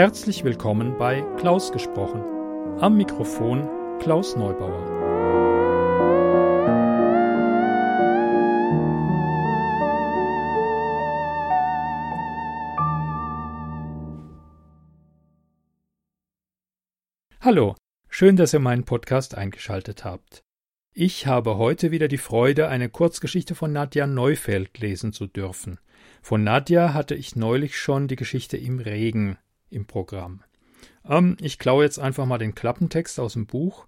Herzlich willkommen bei Klaus gesprochen. Am Mikrofon Klaus Neubauer. Hallo, schön, dass ihr meinen Podcast eingeschaltet habt. Ich habe heute wieder die Freude, eine Kurzgeschichte von Nadja Neufeld lesen zu dürfen. Von Nadja hatte ich neulich schon die Geschichte im Regen im Programm. Ähm, ich klaue jetzt einfach mal den Klappentext aus dem Buch.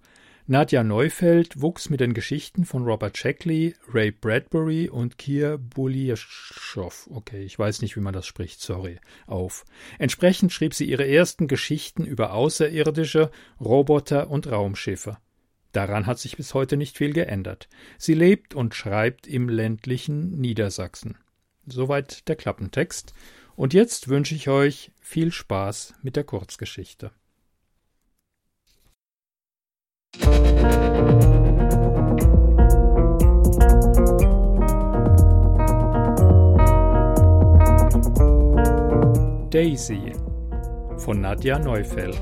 Nadja Neufeld wuchs mit den Geschichten von Robert Shackley, Ray Bradbury und Kier Buliaschow, okay, ich weiß nicht, wie man das spricht, sorry, auf. Entsprechend schrieb sie ihre ersten Geschichten über Außerirdische, Roboter und Raumschiffe. Daran hat sich bis heute nicht viel geändert. Sie lebt und schreibt im ländlichen Niedersachsen. Soweit der Klappentext. Und jetzt wünsche ich euch viel Spaß mit der Kurzgeschichte. Daisy von Nadja Neufeld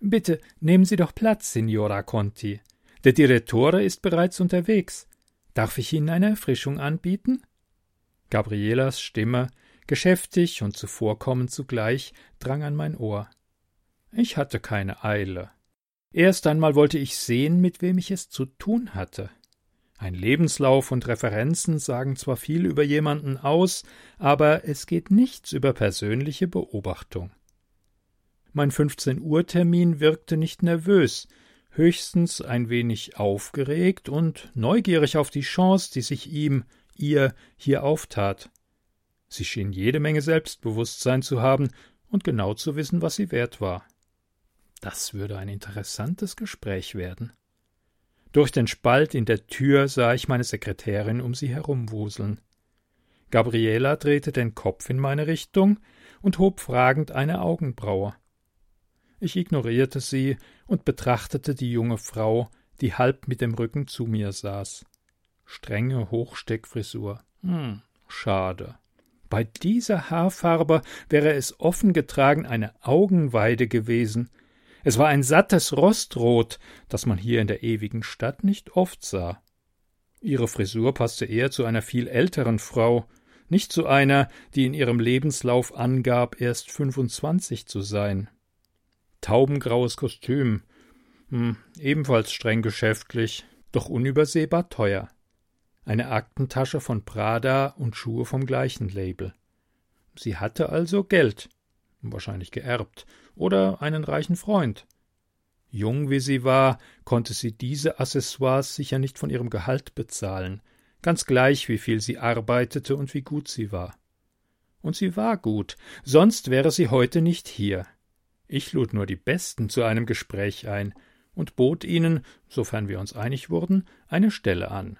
Bitte nehmen Sie doch Platz, Signora Conti. Der Direttore ist bereits unterwegs. Darf ich Ihnen eine Erfrischung anbieten? Gabrielas Stimme, geschäftig und zuvorkommend zugleich, drang an mein Ohr. Ich hatte keine Eile. Erst einmal wollte ich sehen, mit wem ich es zu tun hatte. Ein Lebenslauf und Referenzen sagen zwar viel über jemanden aus, aber es geht nichts über persönliche Beobachtung. Mein 15 Uhr Termin wirkte nicht nervös, höchstens ein wenig aufgeregt und neugierig auf die Chance, die sich ihm, ihr hier auftat. Sie schien jede Menge Selbstbewusstsein zu haben und genau zu wissen, was sie wert war. Das würde ein interessantes Gespräch werden. Durch den Spalt in der Tür sah ich meine Sekretärin um sie herumwuseln. Gabriela drehte den Kopf in meine Richtung und hob fragend eine Augenbraue. Ich ignorierte sie und betrachtete die junge Frau, die halb mit dem Rücken zu mir saß. Strenge Hochsteckfrisur. Hm, schade. Bei dieser Haarfarbe wäre es offen getragen eine Augenweide gewesen. Es war ein sattes Rostrot, das man hier in der ewigen Stadt nicht oft sah. Ihre Frisur passte eher zu einer viel älteren Frau, nicht zu einer, die in ihrem Lebenslauf angab, erst fünfundzwanzig zu sein taubengraues Kostüm, hm, ebenfalls streng geschäftlich, doch unübersehbar teuer. Eine Aktentasche von Prada und Schuhe vom gleichen Label. Sie hatte also Geld, wahrscheinlich geerbt, oder einen reichen Freund. Jung wie sie war, konnte sie diese Accessoires sicher nicht von ihrem Gehalt bezahlen, ganz gleich wie viel sie arbeitete und wie gut sie war. Und sie war gut, sonst wäre sie heute nicht hier. Ich lud nur die Besten zu einem Gespräch ein und bot ihnen, sofern wir uns einig wurden, eine Stelle an.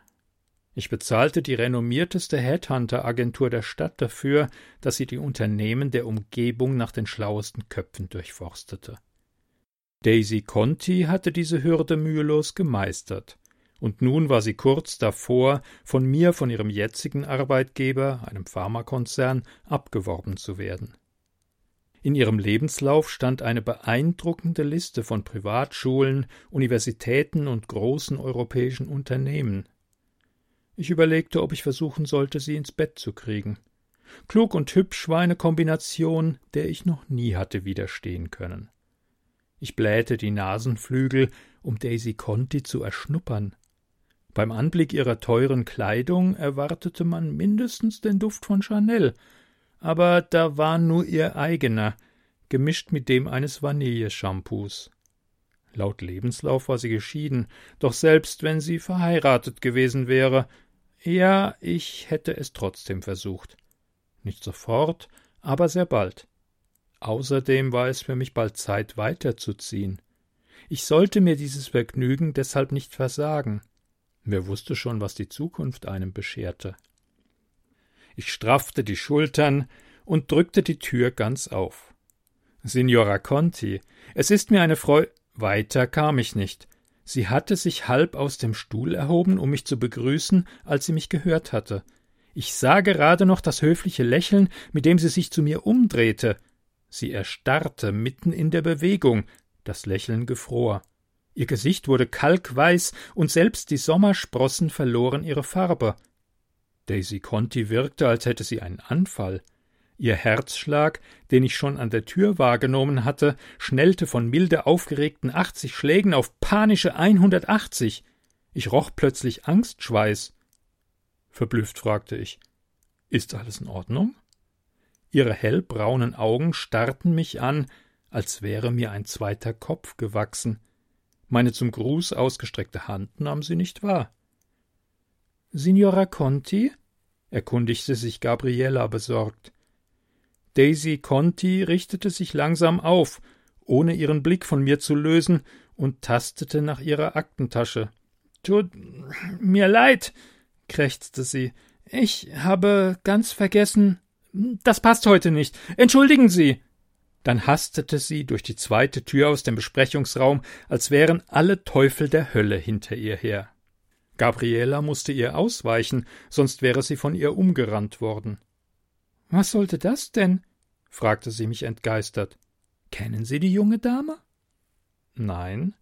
Ich bezahlte die renommierteste Headhunter-Agentur der Stadt dafür, dass sie die Unternehmen der Umgebung nach den schlauesten Köpfen durchforstete. Daisy Conti hatte diese Hürde mühelos gemeistert, und nun war sie kurz davor, von mir von ihrem jetzigen Arbeitgeber, einem Pharmakonzern, abgeworben zu werden. In ihrem Lebenslauf stand eine beeindruckende Liste von Privatschulen, Universitäten und großen europäischen Unternehmen. Ich überlegte, ob ich versuchen sollte, sie ins Bett zu kriegen. Klug und hübsch war eine Kombination, der ich noch nie hatte widerstehen können. Ich blähte die Nasenflügel, um Daisy Conti zu erschnuppern. Beim Anblick ihrer teuren Kleidung erwartete man mindestens den Duft von Chanel, aber da war nur ihr eigener, gemischt mit dem eines Vanilleshampoos. Laut Lebenslauf war sie geschieden, doch selbst wenn sie verheiratet gewesen wäre, ja, ich hätte es trotzdem versucht. Nicht sofort, aber sehr bald. Außerdem war es für mich bald Zeit, weiterzuziehen. Ich sollte mir dieses Vergnügen deshalb nicht versagen. Wer wusste schon, was die Zukunft einem bescherte. Ich straffte die Schultern und drückte die Tür ganz auf. Signora Conti, es ist mir eine Freude. Weiter kam ich nicht. Sie hatte sich halb aus dem Stuhl erhoben, um mich zu begrüßen, als sie mich gehört hatte. Ich sah gerade noch das höfliche Lächeln, mit dem sie sich zu mir umdrehte. Sie erstarrte mitten in der Bewegung, das Lächeln gefror. Ihr Gesicht wurde kalkweiß und selbst die Sommersprossen verloren ihre Farbe. Daisy Conti wirkte, als hätte sie einen Anfall. Ihr Herzschlag, den ich schon an der Tür wahrgenommen hatte, schnellte von milde aufgeregten achtzig Schlägen auf panische einhundertachtzig. Ich roch plötzlich Angstschweiß. Verblüfft fragte ich: Ist alles in Ordnung? Ihre hellbraunen Augen starrten mich an, als wäre mir ein zweiter Kopf gewachsen. Meine zum Gruß ausgestreckte Hand nahm sie nicht wahr. Signora Conti? erkundigte sich Gabriella besorgt. Daisy Conti richtete sich langsam auf, ohne ihren Blick von mir zu lösen, und tastete nach ihrer Aktentasche. Tut mir leid, krächzte sie. Ich habe ganz vergessen. Das passt heute nicht. Entschuldigen Sie. Dann hastete sie durch die zweite Tür aus dem Besprechungsraum, als wären alle Teufel der Hölle hinter ihr her. Gabriela musste ihr ausweichen, sonst wäre sie von ihr umgerannt worden. Was sollte das denn? fragte sie mich entgeistert. Kennen Sie die junge Dame? Nein.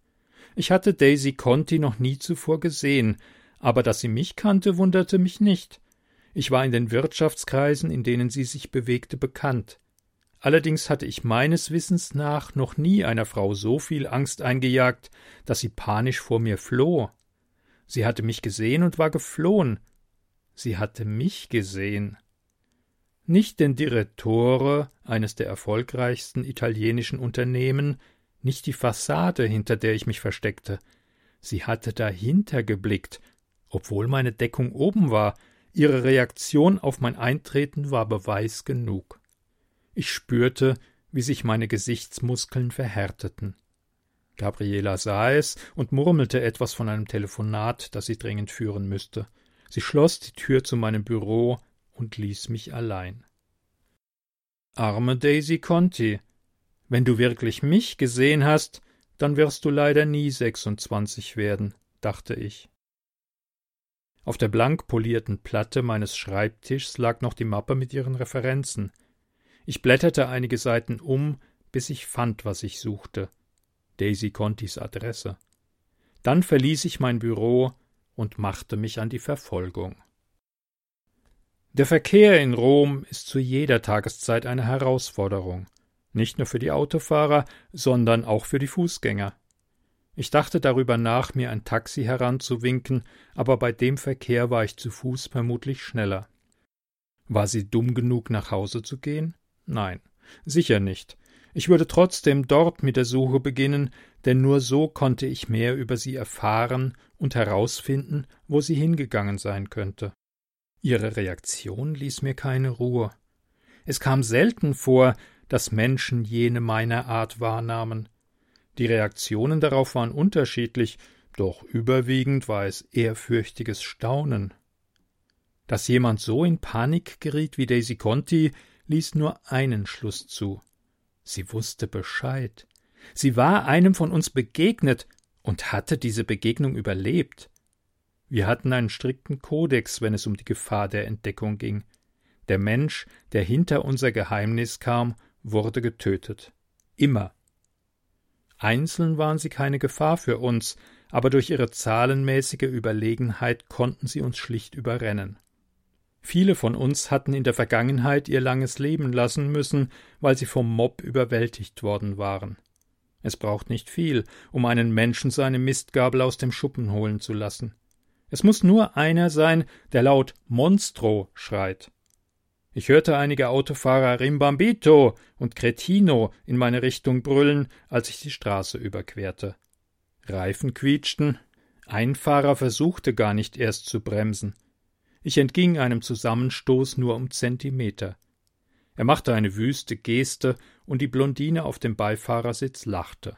Ich hatte Daisy Conti noch nie zuvor gesehen, aber dass sie mich kannte, wunderte mich nicht. Ich war in den Wirtschaftskreisen, in denen sie sich bewegte, bekannt. Allerdings hatte ich meines Wissens nach noch nie einer Frau so viel Angst eingejagt, dass sie panisch vor mir floh. Sie hatte mich gesehen und war geflohen. Sie hatte mich gesehen nicht den Direttore eines der erfolgreichsten italienischen Unternehmen, nicht die Fassade, hinter der ich mich versteckte. Sie hatte dahinter geblickt, obwohl meine Deckung oben war, ihre Reaktion auf mein Eintreten war Beweis genug. Ich spürte, wie sich meine Gesichtsmuskeln verhärteten. Gabriela sah es und murmelte etwas von einem Telefonat, das sie dringend führen müsste. Sie schloss die Tür zu meinem Büro und ließ mich allein. Arme Daisy Conti, wenn du wirklich mich gesehen hast, dann wirst du leider nie sechsundzwanzig werden, dachte ich. Auf der blank polierten Platte meines Schreibtischs lag noch die Mappe mit ihren Referenzen. Ich blätterte einige Seiten um, bis ich fand, was ich suchte. Daisy Contis Adresse. Dann verließ ich mein Büro und machte mich an die Verfolgung. Der Verkehr in Rom ist zu jeder Tageszeit eine Herausforderung, nicht nur für die Autofahrer, sondern auch für die Fußgänger. Ich dachte darüber nach, mir ein Taxi heranzuwinken, aber bei dem Verkehr war ich zu Fuß vermutlich schneller. War sie dumm genug, nach Hause zu gehen? Nein, sicher nicht. Ich würde trotzdem dort mit der Suche beginnen, denn nur so konnte ich mehr über sie erfahren und herausfinden, wo sie hingegangen sein könnte. Ihre Reaktion ließ mir keine Ruhe. Es kam selten vor, dass Menschen jene meiner Art wahrnahmen. Die Reaktionen darauf waren unterschiedlich, doch überwiegend war es ehrfürchtiges Staunen. Dass jemand so in Panik geriet wie Daisy Conti, ließ nur einen Schluss zu. Sie wusste Bescheid. Sie war einem von uns begegnet und hatte diese Begegnung überlebt. Wir hatten einen strikten Kodex, wenn es um die Gefahr der Entdeckung ging. Der Mensch, der hinter unser Geheimnis kam, wurde getötet. Immer. Einzeln waren sie keine Gefahr für uns, aber durch ihre zahlenmäßige Überlegenheit konnten sie uns schlicht überrennen. Viele von uns hatten in der Vergangenheit ihr langes Leben lassen müssen, weil sie vom Mob überwältigt worden waren. Es braucht nicht viel, um einen Menschen seine Mistgabel aus dem Schuppen holen zu lassen. Es muss nur einer sein, der laut Monstro schreit. Ich hörte einige Autofahrer Rimbambito und Cretino in meine Richtung brüllen, als ich die Straße überquerte. Reifen quietschten, ein Fahrer versuchte gar nicht erst zu bremsen. Ich entging einem Zusammenstoß nur um Zentimeter. Er machte eine wüste Geste und die Blondine auf dem Beifahrersitz lachte.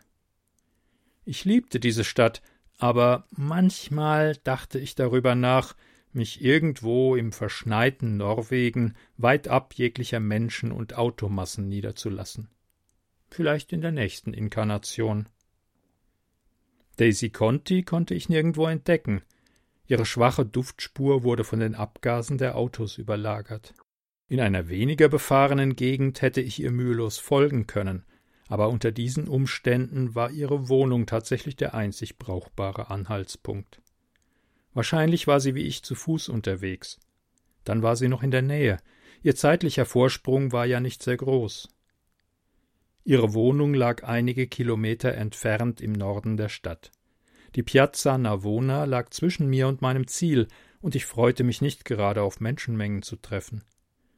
Ich liebte diese Stadt, aber manchmal dachte ich darüber nach, mich irgendwo im verschneiten Norwegen weit ab jeglicher Menschen und Automassen niederzulassen. vielleicht in der nächsten Inkarnation. Daisy Conti konnte ich nirgendwo entdecken. Ihre schwache Duftspur wurde von den Abgasen der Autos überlagert. In einer weniger befahrenen Gegend hätte ich ihr mühelos folgen können, aber unter diesen Umständen war ihre Wohnung tatsächlich der einzig brauchbare Anhaltspunkt. Wahrscheinlich war sie wie ich zu Fuß unterwegs. Dann war sie noch in der Nähe. Ihr zeitlicher Vorsprung war ja nicht sehr groß. Ihre Wohnung lag einige Kilometer entfernt im Norden der Stadt. Die Piazza Navona lag zwischen mir und meinem Ziel, und ich freute mich nicht gerade auf Menschenmengen zu treffen.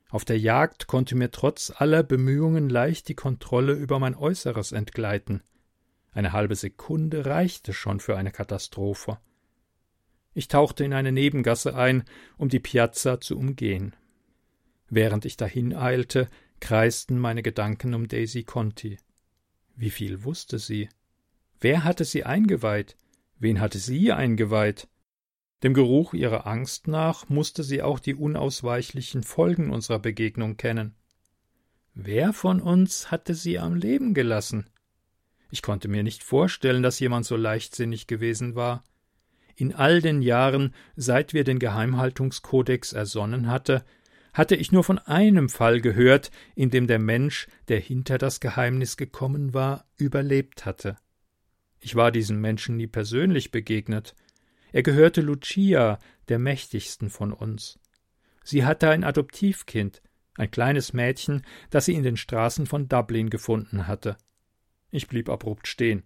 Auf der Jagd konnte mir trotz aller Bemühungen leicht die Kontrolle über mein Äußeres entgleiten. Eine halbe Sekunde reichte schon für eine Katastrophe. Ich tauchte in eine Nebengasse ein, um die Piazza zu umgehen. Während ich dahin eilte, kreisten meine Gedanken um Daisy Conti. Wie viel wusste sie? Wer hatte sie eingeweiht? Wen hatte sie eingeweiht? Dem Geruch ihrer Angst nach musste sie auch die unausweichlichen Folgen unserer Begegnung kennen. Wer von uns hatte sie am Leben gelassen? Ich konnte mir nicht vorstellen, dass jemand so leichtsinnig gewesen war. In all den Jahren, seit wir den Geheimhaltungskodex ersonnen hatte, hatte ich nur von einem Fall gehört, in dem der Mensch, der hinter das Geheimnis gekommen war, überlebt hatte. Ich war diesem Menschen nie persönlich begegnet, er gehörte Lucia, der mächtigsten von uns. Sie hatte ein Adoptivkind, ein kleines Mädchen, das sie in den Straßen von Dublin gefunden hatte. Ich blieb abrupt stehen.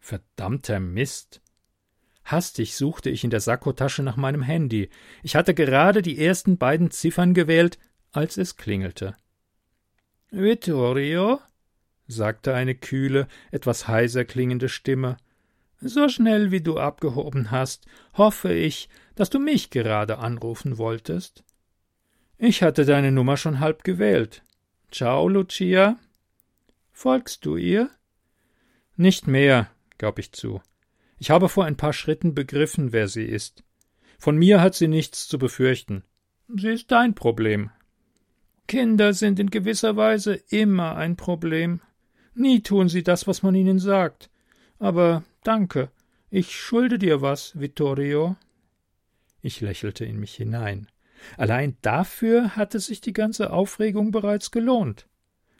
Verdammter Mist. Hastig suchte ich in der Sakkotasche nach meinem Handy. Ich hatte gerade die ersten beiden Ziffern gewählt, als es klingelte. Vittorio? Sagte eine kühle, etwas heiser klingende Stimme. So schnell wie du abgehoben hast, hoffe ich, dass du mich gerade anrufen wolltest. Ich hatte deine Nummer schon halb gewählt. Ciao, Lucia. Folgst du ihr? Nicht mehr, gab ich zu. Ich habe vor ein paar Schritten begriffen, wer sie ist. Von mir hat sie nichts zu befürchten. Sie ist dein Problem. Kinder sind in gewisser Weise immer ein Problem. Nie tun sie das, was man ihnen sagt. Aber danke, ich schulde dir was, Vittorio. Ich lächelte in mich hinein. Allein dafür hatte sich die ganze Aufregung bereits gelohnt.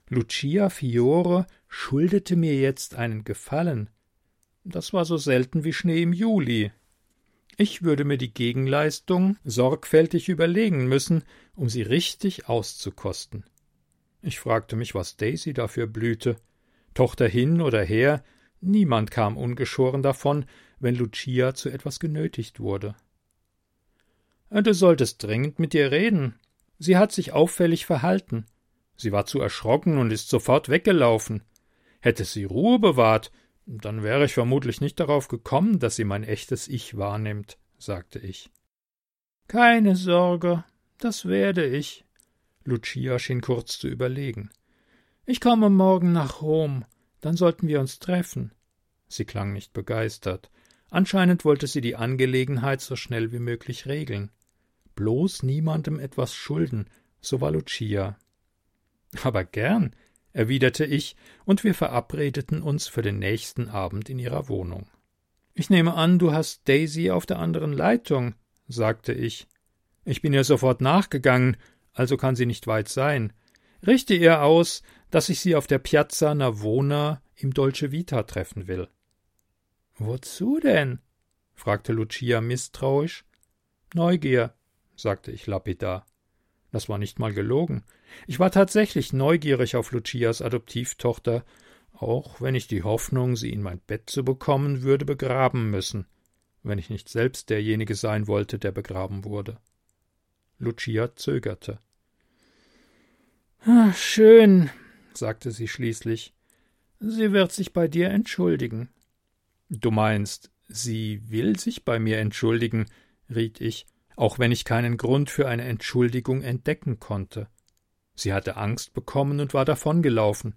Lucia Fiore schuldete mir jetzt einen Gefallen. Das war so selten wie Schnee im Juli. Ich würde mir die Gegenleistung sorgfältig überlegen müssen, um sie richtig auszukosten. Ich fragte mich, was Daisy dafür blühte. Tochter hin oder her, Niemand kam ungeschoren davon, wenn Lucia zu etwas genötigt wurde. Du solltest dringend mit ihr reden. Sie hat sich auffällig verhalten. Sie war zu erschrocken und ist sofort weggelaufen. Hätte sie Ruhe bewahrt, dann wäre ich vermutlich nicht darauf gekommen, dass sie mein echtes Ich wahrnimmt, sagte ich. Keine Sorge, das werde ich. Lucia schien kurz zu überlegen. Ich komme morgen nach Rom. Dann sollten wir uns treffen. Sie klang nicht begeistert. Anscheinend wollte sie die Angelegenheit so schnell wie möglich regeln. Bloß niemandem etwas schulden, so war Lucia. Aber gern, erwiderte ich, und wir verabredeten uns für den nächsten Abend in ihrer Wohnung. Ich nehme an, du hast Daisy auf der anderen Leitung, sagte ich. Ich bin ihr sofort nachgegangen, also kann sie nicht weit sein. Richte ihr aus, dass ich Sie auf der Piazza Navona im Dolce Vita treffen will. Wozu denn? fragte Lucia misstrauisch. Neugier, sagte ich lapidar. Das war nicht mal gelogen. Ich war tatsächlich neugierig auf Lucias Adoptivtochter, auch wenn ich die Hoffnung, sie in mein Bett zu bekommen, würde begraben müssen, wenn ich nicht selbst derjenige sein wollte, der begraben wurde. Lucia zögerte. Ah, schön, sagte sie schließlich. Sie wird sich bei dir entschuldigen. Du meinst, sie will sich bei mir entschuldigen, riet ich, auch wenn ich keinen Grund für eine Entschuldigung entdecken konnte. Sie hatte Angst bekommen und war davongelaufen.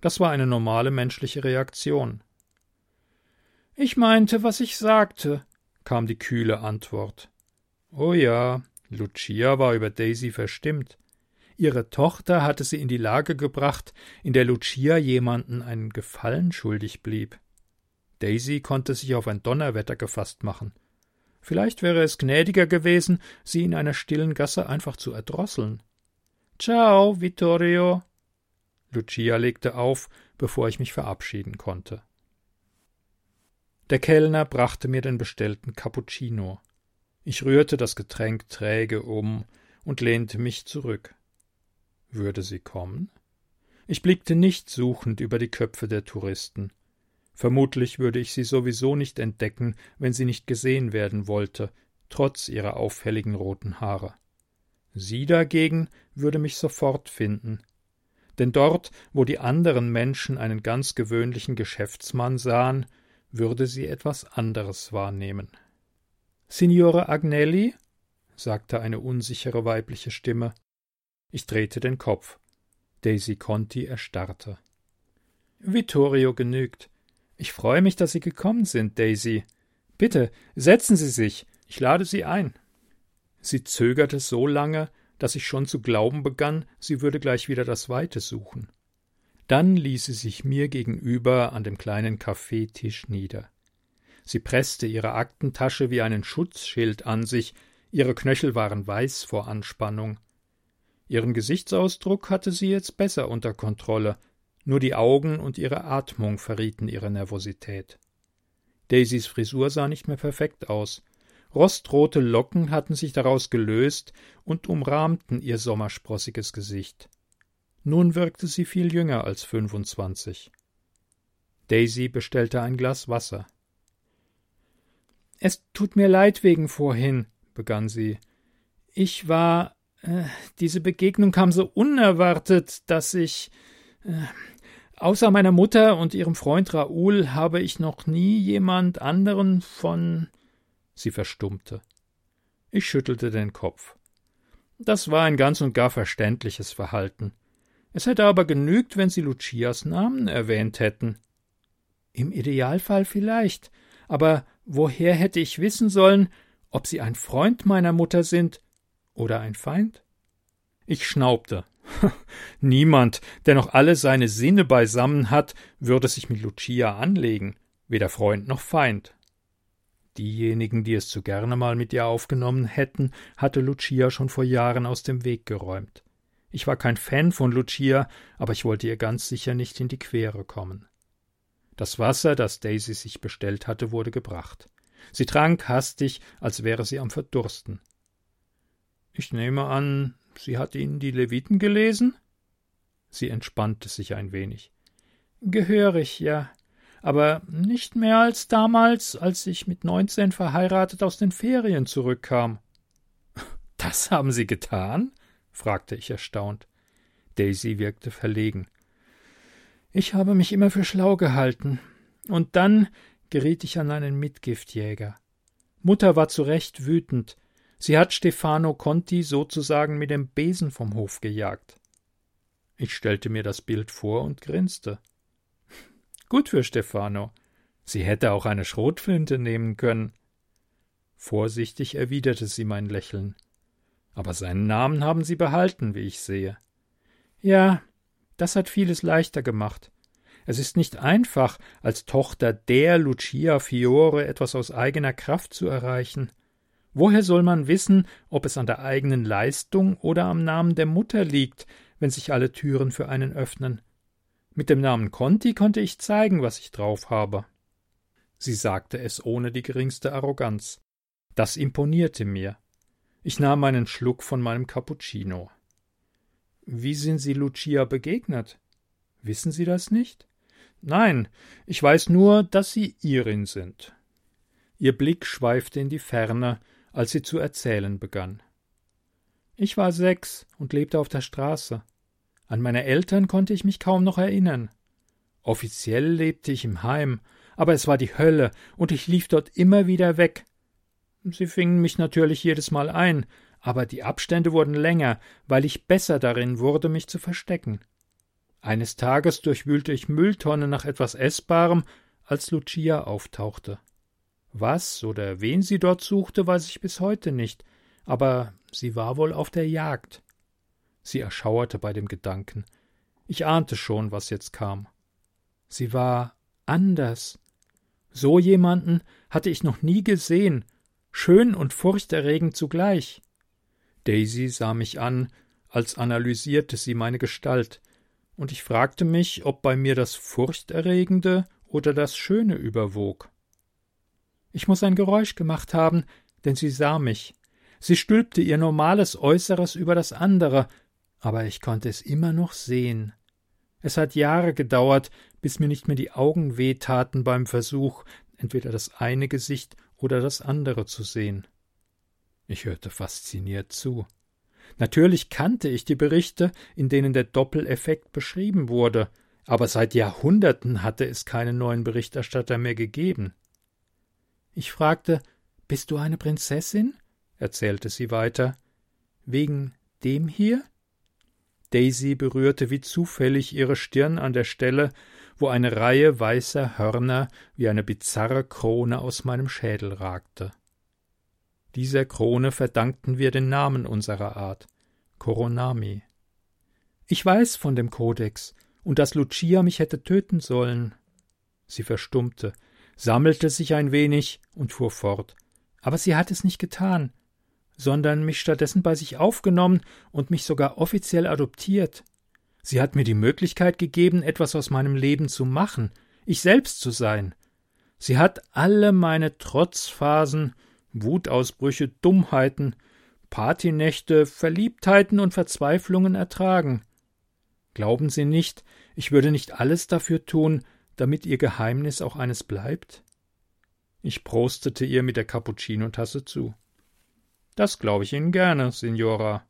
Das war eine normale menschliche Reaktion. Ich meinte, was ich sagte, kam die kühle Antwort. Oh ja, Lucia war über Daisy verstimmt. Ihre Tochter hatte sie in die Lage gebracht, in der Lucia jemanden einen Gefallen schuldig blieb. Daisy konnte sich auf ein Donnerwetter gefasst machen. Vielleicht wäre es gnädiger gewesen, sie in einer stillen Gasse einfach zu erdrosseln. Ciao, Vittorio. Lucia legte auf, bevor ich mich verabschieden konnte. Der Kellner brachte mir den bestellten Cappuccino. Ich rührte das Getränk träge um und lehnte mich zurück. Würde sie kommen? Ich blickte nicht suchend über die Köpfe der Touristen. Vermutlich würde ich sie sowieso nicht entdecken, wenn sie nicht gesehen werden wollte, trotz ihrer auffälligen roten Haare. Sie dagegen würde mich sofort finden. Denn dort, wo die anderen Menschen einen ganz gewöhnlichen Geschäftsmann sahen, würde sie etwas anderes wahrnehmen. Signore Agnelli? sagte eine unsichere weibliche Stimme. Ich drehte den Kopf. Daisy Conti erstarrte. Vittorio genügt. Ich freue mich, dass Sie gekommen sind, Daisy. Bitte, setzen Sie sich. Ich lade Sie ein. Sie zögerte so lange, dass ich schon zu glauben begann, sie würde gleich wieder das Weite suchen. Dann ließ sie sich mir gegenüber an dem kleinen Kaffeetisch nieder. Sie presste ihre Aktentasche wie einen Schutzschild an sich, ihre Knöchel waren weiß vor Anspannung. Ihren Gesichtsausdruck hatte sie jetzt besser unter Kontrolle, nur die Augen und ihre Atmung verrieten ihre Nervosität. Daisys Frisur sah nicht mehr perfekt aus. Rostrote Locken hatten sich daraus gelöst und umrahmten ihr sommersprossiges Gesicht. Nun wirkte sie viel jünger als fünfundzwanzig. Daisy bestellte ein Glas Wasser. Es tut mir leid wegen vorhin, begann sie. Ich war. Äh, diese Begegnung kam so unerwartet, dass ich. Äh, außer meiner Mutter und ihrem Freund Raoul habe ich noch nie jemand anderen von. Sie verstummte. Ich schüttelte den Kopf. Das war ein ganz und gar verständliches Verhalten. Es hätte aber genügt, wenn Sie Lucias Namen erwähnt hätten. Im Idealfall vielleicht, aber woher hätte ich wissen sollen, ob Sie ein Freund meiner Mutter sind oder ein Feind? Ich schnaubte. Niemand, der noch alle seine Sinne beisammen hat, würde sich mit Lucia anlegen, weder Freund noch Feind. Diejenigen, die es zu gerne mal mit ihr aufgenommen hätten, hatte Lucia schon vor Jahren aus dem Weg geräumt. Ich war kein Fan von Lucia, aber ich wollte ihr ganz sicher nicht in die Quere kommen. Das Wasser, das Daisy sich bestellt hatte, wurde gebracht. Sie trank hastig, als wäre sie am Verdursten. Ich nehme an, sie hat Ihnen die Leviten gelesen? Sie entspannte sich ein wenig. Gehörig, ja. Aber nicht mehr als damals, als ich mit neunzehn verheiratet aus den Ferien zurückkam. Das haben Sie getan? fragte ich erstaunt. Daisy wirkte verlegen. Ich habe mich immer für schlau gehalten. Und dann geriet ich an einen Mitgiftjäger. Mutter war zu Recht wütend. Sie hat Stefano Conti sozusagen mit dem Besen vom Hof gejagt. Ich stellte mir das Bild vor und grinste. Gut für Stefano. Sie hätte auch eine Schrotflinte nehmen können. Vorsichtig erwiderte sie mein Lächeln. Aber seinen Namen haben Sie behalten, wie ich sehe. Ja, das hat vieles leichter gemacht. Es ist nicht einfach, als Tochter der Lucia Fiore etwas aus eigener Kraft zu erreichen. Woher soll man wissen, ob es an der eigenen Leistung oder am Namen der Mutter liegt, wenn sich alle Türen für einen öffnen? Mit dem Namen Conti konnte ich zeigen, was ich drauf habe. Sie sagte es ohne die geringste Arroganz. Das imponierte mir. Ich nahm einen Schluck von meinem Cappuccino. Wie sind Sie Lucia begegnet? Wissen Sie das nicht? Nein, ich weiß nur, dass Sie Irin sind. Ihr Blick schweifte in die Ferne, als sie zu erzählen begann. Ich war sechs und lebte auf der Straße. An meine Eltern konnte ich mich kaum noch erinnern. Offiziell lebte ich im Heim, aber es war die Hölle, und ich lief dort immer wieder weg, Sie fingen mich natürlich jedes Mal ein, aber die Abstände wurden länger, weil ich besser darin wurde, mich zu verstecken. Eines Tages durchwühlte ich Mülltonnen nach etwas Essbarem, als Lucia auftauchte. Was oder wen sie dort suchte, weiß ich bis heute nicht, aber sie war wohl auf der Jagd. Sie erschauerte bei dem Gedanken. Ich ahnte schon, was jetzt kam. Sie war anders. So jemanden hatte ich noch nie gesehen, schön und furchterregend zugleich. Daisy sah mich an, als analysierte sie meine Gestalt, und ich fragte mich, ob bei mir das Furchterregende oder das Schöne überwog. Ich muss ein Geräusch gemacht haben, denn sie sah mich. Sie stülpte ihr normales Äußeres über das andere, aber ich konnte es immer noch sehen. Es hat Jahre gedauert, bis mir nicht mehr die Augen wehtaten beim Versuch, entweder das eine Gesicht oder das andere zu sehen. Ich hörte fasziniert zu. Natürlich kannte ich die Berichte, in denen der Doppeleffekt beschrieben wurde, aber seit Jahrhunderten hatte es keinen neuen Berichterstatter mehr gegeben. Ich fragte Bist du eine Prinzessin? erzählte sie weiter. Wegen dem hier? Daisy berührte wie zufällig ihre Stirn an der Stelle, wo eine Reihe weißer Hörner wie eine bizarre Krone aus meinem Schädel ragte. Dieser Krone verdankten wir den Namen unserer Art, Koronami. Ich weiß von dem Kodex und dass Lucia mich hätte töten sollen. Sie verstummte, sammelte sich ein wenig und fuhr fort. Aber sie hat es nicht getan, sondern mich stattdessen bei sich aufgenommen und mich sogar offiziell adoptiert. Sie hat mir die Möglichkeit gegeben, etwas aus meinem Leben zu machen, ich selbst zu sein. Sie hat alle meine Trotzphasen, Wutausbrüche, Dummheiten, Partynächte, Verliebtheiten und Verzweiflungen ertragen. Glauben Sie nicht, ich würde nicht alles dafür tun, damit Ihr Geheimnis auch eines bleibt? Ich prostete ihr mit der Cappuccino-Tasse zu. Das glaube ich Ihnen gerne, Signora.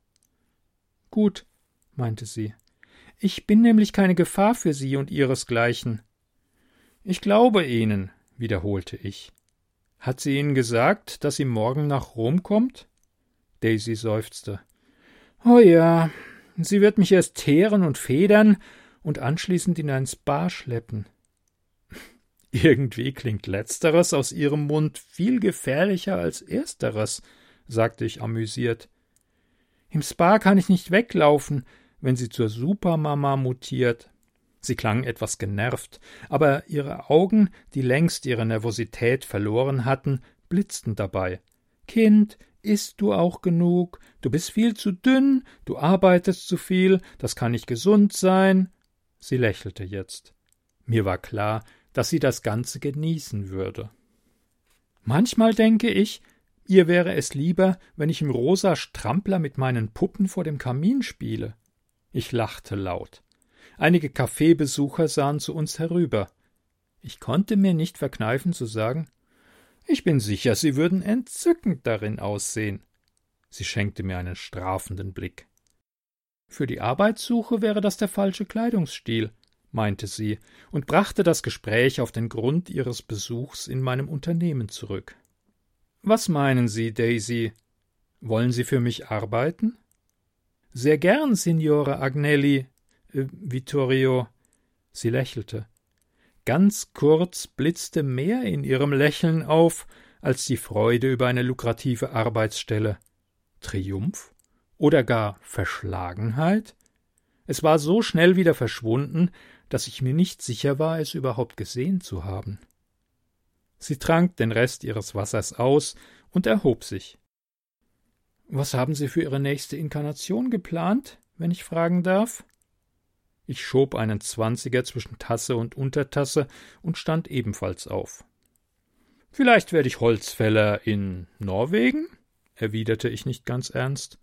Gut, meinte sie. Ich bin nämlich keine Gefahr für Sie und Ihresgleichen. Ich glaube Ihnen, wiederholte ich. Hat sie Ihnen gesagt, dass sie morgen nach Rom kommt? Daisy seufzte. Oh ja, sie wird mich erst teeren und federn und anschließend in ein Spa schleppen. Irgendwie klingt letzteres aus ihrem Mund viel gefährlicher als ersteres, sagte ich amüsiert. Im Spa kann ich nicht weglaufen, wenn sie zur Supermama mutiert. Sie klang etwas genervt, aber ihre Augen, die längst ihre Nervosität verloren hatten, blitzten dabei. Kind, isst du auch genug? Du bist viel zu dünn, du arbeitest zu viel, das kann nicht gesund sein. Sie lächelte jetzt. Mir war klar, dass sie das Ganze genießen würde. Manchmal denke ich, ihr wäre es lieber, wenn ich im rosa Strampler mit meinen Puppen vor dem Kamin spiele. Ich lachte laut. Einige Kaffeebesucher sahen zu uns herüber. Ich konnte mir nicht verkneifen zu sagen, ich bin sicher, Sie würden entzückend darin aussehen. Sie schenkte mir einen strafenden Blick. Für die Arbeitssuche wäre das der falsche Kleidungsstil, meinte sie und brachte das Gespräch auf den Grund ihres Besuchs in meinem Unternehmen zurück. Was meinen Sie, Daisy? Wollen Sie für mich arbeiten? Sehr gern, Signore Agnelli, äh, Vittorio. Sie lächelte. Ganz kurz blitzte mehr in ihrem Lächeln auf als die Freude über eine lukrative Arbeitsstelle. Triumph oder gar Verschlagenheit? Es war so schnell wieder verschwunden, dass ich mir nicht sicher war, es überhaupt gesehen zu haben. Sie trank den Rest ihres Wassers aus und erhob sich. Was haben Sie für Ihre nächste Inkarnation geplant, wenn ich fragen darf? Ich schob einen Zwanziger zwischen Tasse und Untertasse und stand ebenfalls auf. Vielleicht werde ich Holzfäller in Norwegen? erwiderte ich nicht ganz ernst.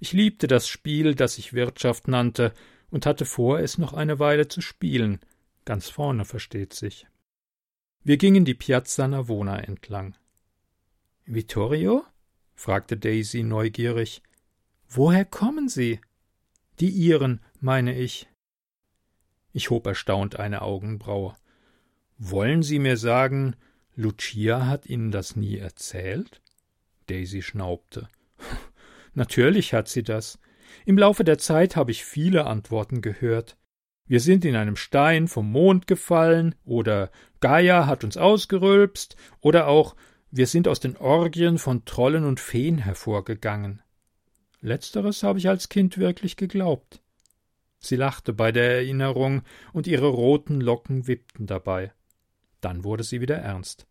Ich liebte das Spiel, das sich Wirtschaft nannte, und hatte vor, es noch eine Weile zu spielen, ganz vorne versteht sich. Wir gingen die Piazza Navona entlang. Vittorio? fragte Daisy neugierig. Woher kommen Sie? Die Iren, meine ich. Ich hob erstaunt eine Augenbraue. Wollen Sie mir sagen, Lucia hat Ihnen das nie erzählt? Daisy schnaubte. Natürlich hat sie das. Im Laufe der Zeit habe ich viele Antworten gehört. Wir sind in einem Stein vom Mond gefallen, oder Gaia hat uns ausgerülpst, oder auch wir sind aus den Orgien von Trollen und Feen hervorgegangen. Letzteres habe ich als Kind wirklich geglaubt. Sie lachte bei der Erinnerung, und ihre roten Locken wippten dabei. Dann wurde sie wieder ernst.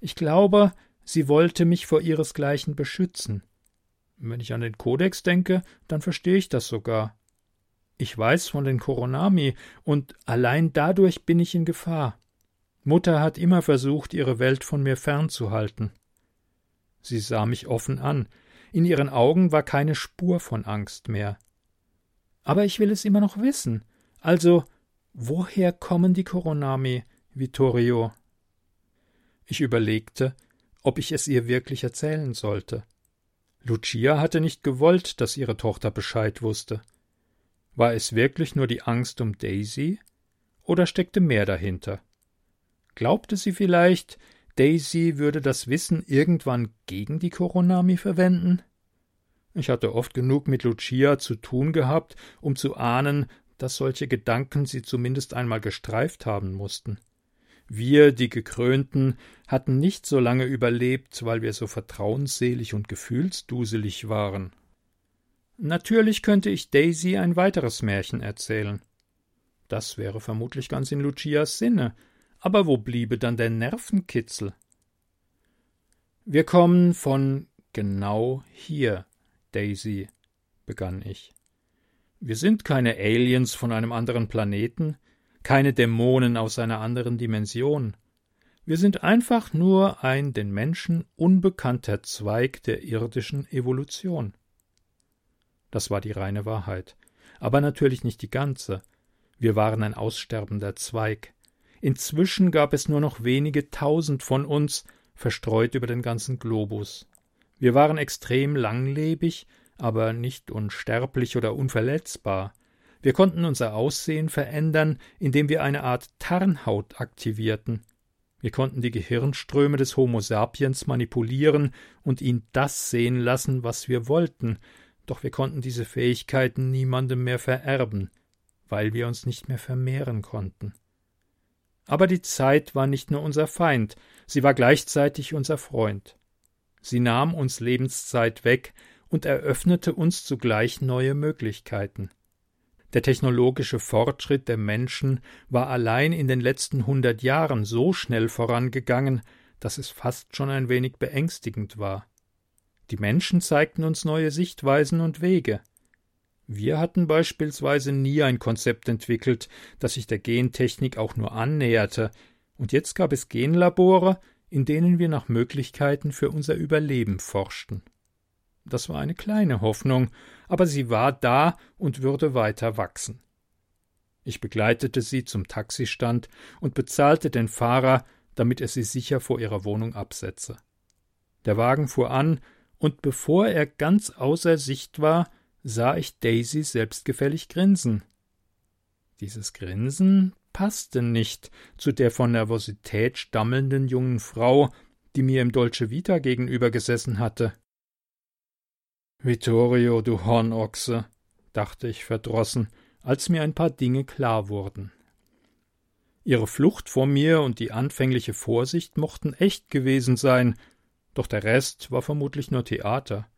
Ich glaube, sie wollte mich vor ihresgleichen beschützen. Wenn ich an den Kodex denke, dann verstehe ich das sogar. Ich weiß von den Koronami, und allein dadurch bin ich in Gefahr. Mutter hat immer versucht, ihre Welt von mir fernzuhalten. Sie sah mich offen an. In ihren Augen war keine Spur von Angst mehr. Aber ich will es immer noch wissen. Also, woher kommen die Koronami, Vittorio? Ich überlegte, ob ich es ihr wirklich erzählen sollte. Lucia hatte nicht gewollt, dass ihre Tochter Bescheid wusste. War es wirklich nur die Angst um Daisy? Oder steckte mehr dahinter? Glaubte sie vielleicht, Daisy würde das Wissen irgendwann gegen die Koronami verwenden? Ich hatte oft genug mit Lucia zu tun gehabt, um zu ahnen, dass solche Gedanken sie zumindest einmal gestreift haben mussten. Wir, die Gekrönten, hatten nicht so lange überlebt, weil wir so vertrauensselig und gefühlsduselig waren. Natürlich könnte ich Daisy ein weiteres Märchen erzählen. Das wäre vermutlich ganz in Lucias Sinne, aber wo bliebe dann der Nervenkitzel? Wir kommen von genau hier, Daisy, begann ich. Wir sind keine Aliens von einem anderen Planeten, keine Dämonen aus einer anderen Dimension. Wir sind einfach nur ein den Menschen unbekannter Zweig der irdischen Evolution. Das war die reine Wahrheit, aber natürlich nicht die ganze. Wir waren ein aussterbender Zweig. Inzwischen gab es nur noch wenige tausend von uns, verstreut über den ganzen Globus. Wir waren extrem langlebig, aber nicht unsterblich oder unverletzbar. Wir konnten unser Aussehen verändern, indem wir eine Art Tarnhaut aktivierten. Wir konnten die Gehirnströme des Homo sapiens manipulieren und ihn das sehen lassen, was wir wollten, doch wir konnten diese Fähigkeiten niemandem mehr vererben, weil wir uns nicht mehr vermehren konnten. Aber die Zeit war nicht nur unser Feind, sie war gleichzeitig unser Freund. Sie nahm uns Lebenszeit weg und eröffnete uns zugleich neue Möglichkeiten. Der technologische Fortschritt der Menschen war allein in den letzten hundert Jahren so schnell vorangegangen, dass es fast schon ein wenig beängstigend war. Die Menschen zeigten uns neue Sichtweisen und Wege. Wir hatten beispielsweise nie ein Konzept entwickelt, das sich der Gentechnik auch nur annäherte, und jetzt gab es Genlabore, in denen wir nach Möglichkeiten für unser Überleben forschten. Das war eine kleine Hoffnung, aber sie war da und würde weiter wachsen. Ich begleitete sie zum Taxistand und bezahlte den Fahrer, damit er sie sicher vor ihrer Wohnung absetze. Der Wagen fuhr an, und bevor er ganz außer Sicht war, sah ich Daisy selbstgefällig grinsen. Dieses Grinsen passte nicht zu der von Nervosität stammelnden jungen Frau, die mir im Dolce Vita gegenüber gesessen hatte. Vittorio, du Hornochse, dachte ich verdrossen, als mir ein paar Dinge klar wurden. Ihre Flucht vor mir und die anfängliche Vorsicht mochten echt gewesen sein, doch der Rest war vermutlich nur Theater.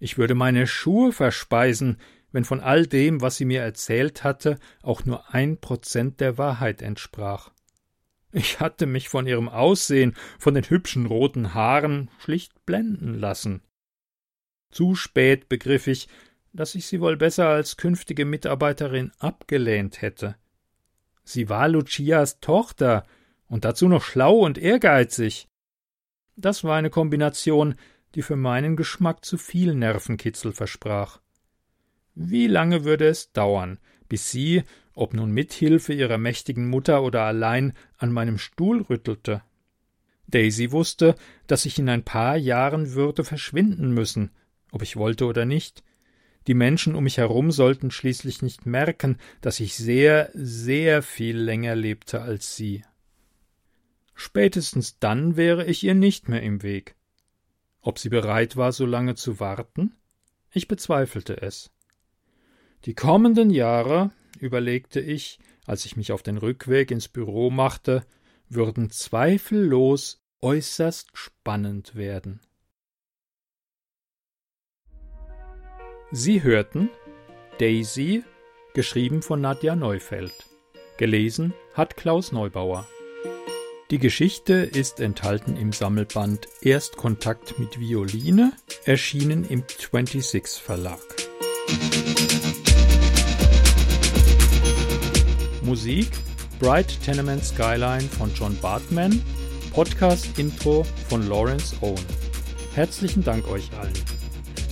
Ich würde meine Schuhe verspeisen, wenn von all dem, was sie mir erzählt hatte, auch nur ein Prozent der Wahrheit entsprach. Ich hatte mich von ihrem Aussehen, von den hübschen roten Haaren schlicht blenden lassen. Zu spät begriff ich, dass ich sie wohl besser als künftige Mitarbeiterin abgelehnt hätte. Sie war Lucias Tochter und dazu noch schlau und ehrgeizig. Das war eine Kombination, die für meinen Geschmack zu viel Nervenkitzel versprach. Wie lange würde es dauern, bis sie, ob nun mit Hilfe ihrer mächtigen Mutter oder allein, an meinem Stuhl rüttelte? Daisy wusste, dass ich in ein paar Jahren würde verschwinden müssen, ob ich wollte oder nicht. Die Menschen um mich herum sollten schließlich nicht merken, dass ich sehr, sehr viel länger lebte als sie. Spätestens dann wäre ich ihr nicht mehr im Weg. Ob sie bereit war, so lange zu warten? Ich bezweifelte es. Die kommenden Jahre, überlegte ich, als ich mich auf den Rückweg ins Büro machte, würden zweifellos äußerst spannend werden. Sie hörten Daisy, geschrieben von Nadja Neufeld. Gelesen hat Klaus Neubauer. Die Geschichte ist enthalten im Sammelband Erstkontakt mit Violine, erschienen im 26 Verlag. Musik Bright Tenement Skyline von John Bartman, Podcast-Intro von Lawrence Owen. Herzlichen Dank euch allen.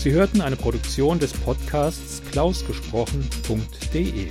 Sie hörten eine Produktion des Podcasts klausgesprochen.de.